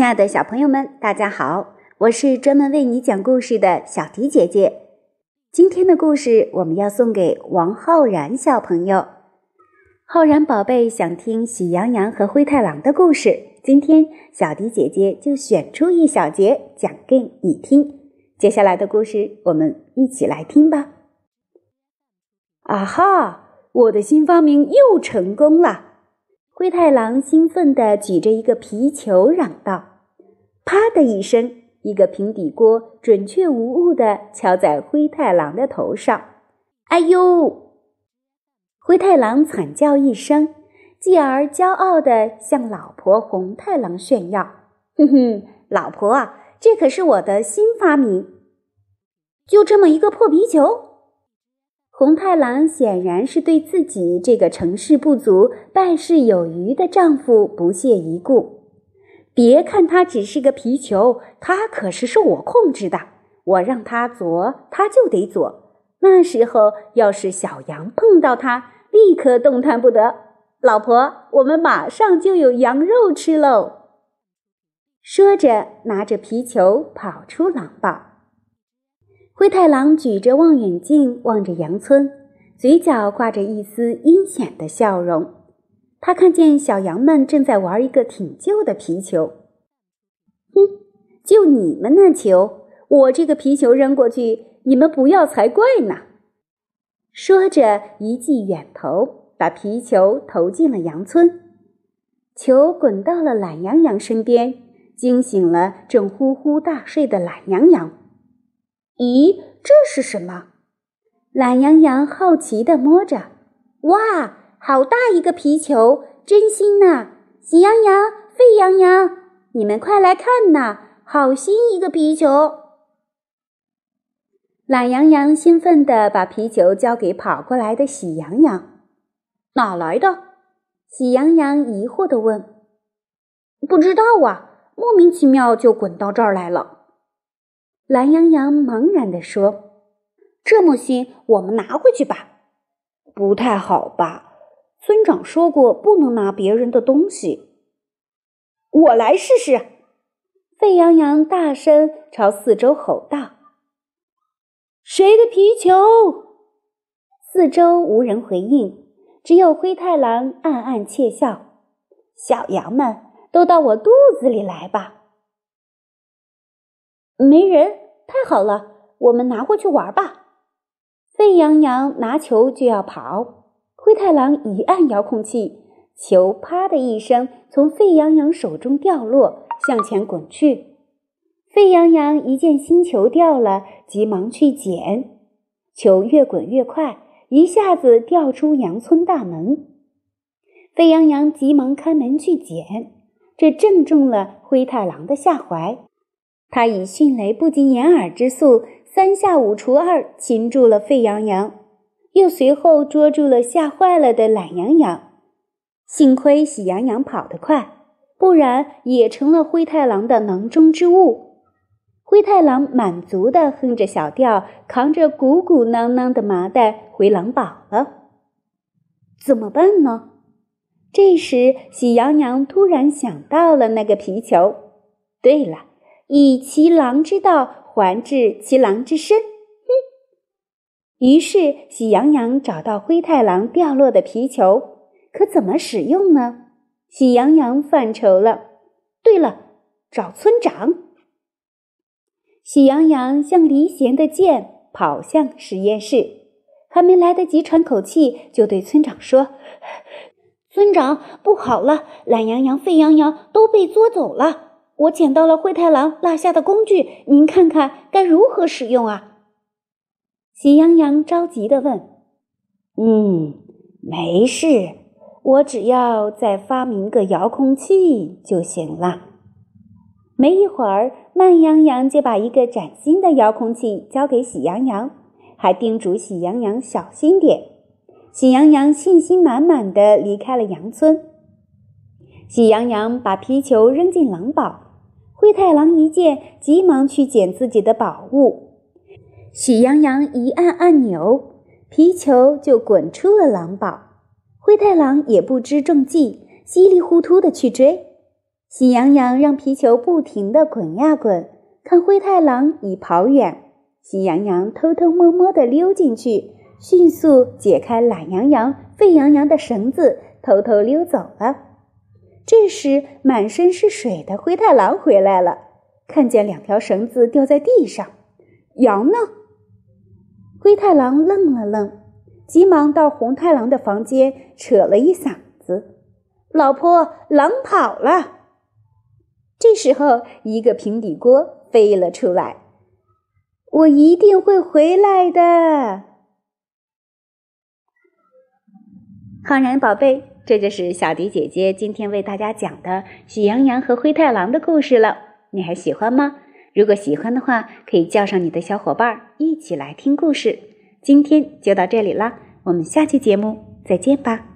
亲爱的小朋友们，大家好！我是专门为你讲故事的小迪姐姐。今天的故事我们要送给王浩然小朋友。浩然宝贝想听喜羊羊和灰太狼的故事，今天小迪姐姐就选出一小节讲给你听。接下来的故事我们一起来听吧。啊哈！我的新发明又成功了！灰太狼兴奋地举着一个皮球，嚷道：“啪的一声，一个平底锅准确无误地敲在灰太狼的头上。哎呦！灰太狼惨叫一声，继而骄傲地向老婆红太狼炫耀：“哼哼，老婆，这可是我的新发明！就这么一个破皮球。”红太狼显然是对自己这个成事不足败事有余的丈夫不屑一顾。别看它只是个皮球，它可是受我控制的。我让它左，它就得左。那时候要是小羊碰到它，立刻动弹不得。老婆，我们马上就有羊肉吃喽！说着，拿着皮球跑出狼堡。灰太狼举着望远镜望着羊村，嘴角挂着一丝阴险的笑容。他看见小羊们正在玩一个挺旧的皮球。哼，就你们那球，我这个皮球扔过去，你们不要才怪呢！说着，一记远投，把皮球投进了羊村。球滚到了懒羊羊身边，惊醒了正呼呼大睡的懒羊羊。咦，这是什么？懒羊羊好奇地摸着，哇，好大一个皮球，真新呐！喜羊羊、沸羊羊，你们快来看呐，好新一个皮球！懒羊羊兴奋地把皮球交给跑过来的喜羊羊。哪来的？喜羊羊疑惑地问。不知道啊，莫名其妙就滚到这儿来了。懒羊羊茫然地说：“这么新，我们拿回去吧。”“不太好吧？”村长说过，不能拿别人的东西。我来试试。”沸羊羊大声朝四周吼道。“谁的皮球？”四周无人回应，只有灰太狼暗暗窃笑。“小羊们都到我肚子里来吧。”没人，太好了，我们拿过去玩吧。沸羊羊拿球就要跑，灰太狼一按遥控器，球啪的一声从沸羊羊手中掉落，向前滚去。沸羊羊一见新球掉了，急忙去捡，球越滚越快，一下子掉出羊村大门。沸羊羊急忙开门去捡，这正中了灰太狼的下怀。他以迅雷不及掩耳之速，三下五除二擒住了沸羊羊，又随后捉住了吓坏了的懒羊羊。幸亏喜羊羊跑得快，不然也成了灰太狼的囊中之物。灰太狼满足地哼着小调，扛着鼓鼓囊囊的麻袋回狼堡了。怎么办呢？这时，喜羊羊突然想到了那个皮球。对了。以其狼之道还治其狼之身。哼！于是喜羊羊找到灰太狼掉落的皮球，可怎么使用呢？喜羊羊犯愁了。对了，找村长。喜羊羊像离弦的箭跑向实验室，还没来得及喘口气，就对村长说：“村长，不好了，懒羊羊、沸羊羊都被捉走了。”我捡到了灰太狼落下的工具，您看看该如何使用啊？喜羊羊着急地问。“嗯，没事，我只要再发明个遥控器就行了。”没一会儿，慢羊羊就把一个崭新的遥控器交给喜羊羊，还叮嘱喜羊羊小心点。喜羊羊信心满满的离开了羊村。喜羊羊把皮球扔进狼堡。灰太狼一见，急忙去捡自己的宝物。喜羊羊一按按钮，皮球就滚出了狼堡。灰太狼也不知中计，稀里糊涂的去追。喜羊羊让皮球不停地滚呀滚，看灰太狼已跑远，喜羊羊偷偷摸摸地溜进去，迅速解开懒羊羊、沸羊羊的绳子，偷偷溜走了。这时，满身是水的灰太狼回来了，看见两条绳子掉在地上，羊呢？灰太狼愣了愣，急忙到红太狼的房间扯了一嗓子：“老婆，狼跑了！”这时候，一个平底锅飞了出来：“我一定会回来的。”好人宝贝。这就是小迪姐姐今天为大家讲的《喜羊羊和灰太狼》的故事了，你还喜欢吗？如果喜欢的话，可以叫上你的小伙伴一起来听故事。今天就到这里啦，我们下期节目再见吧。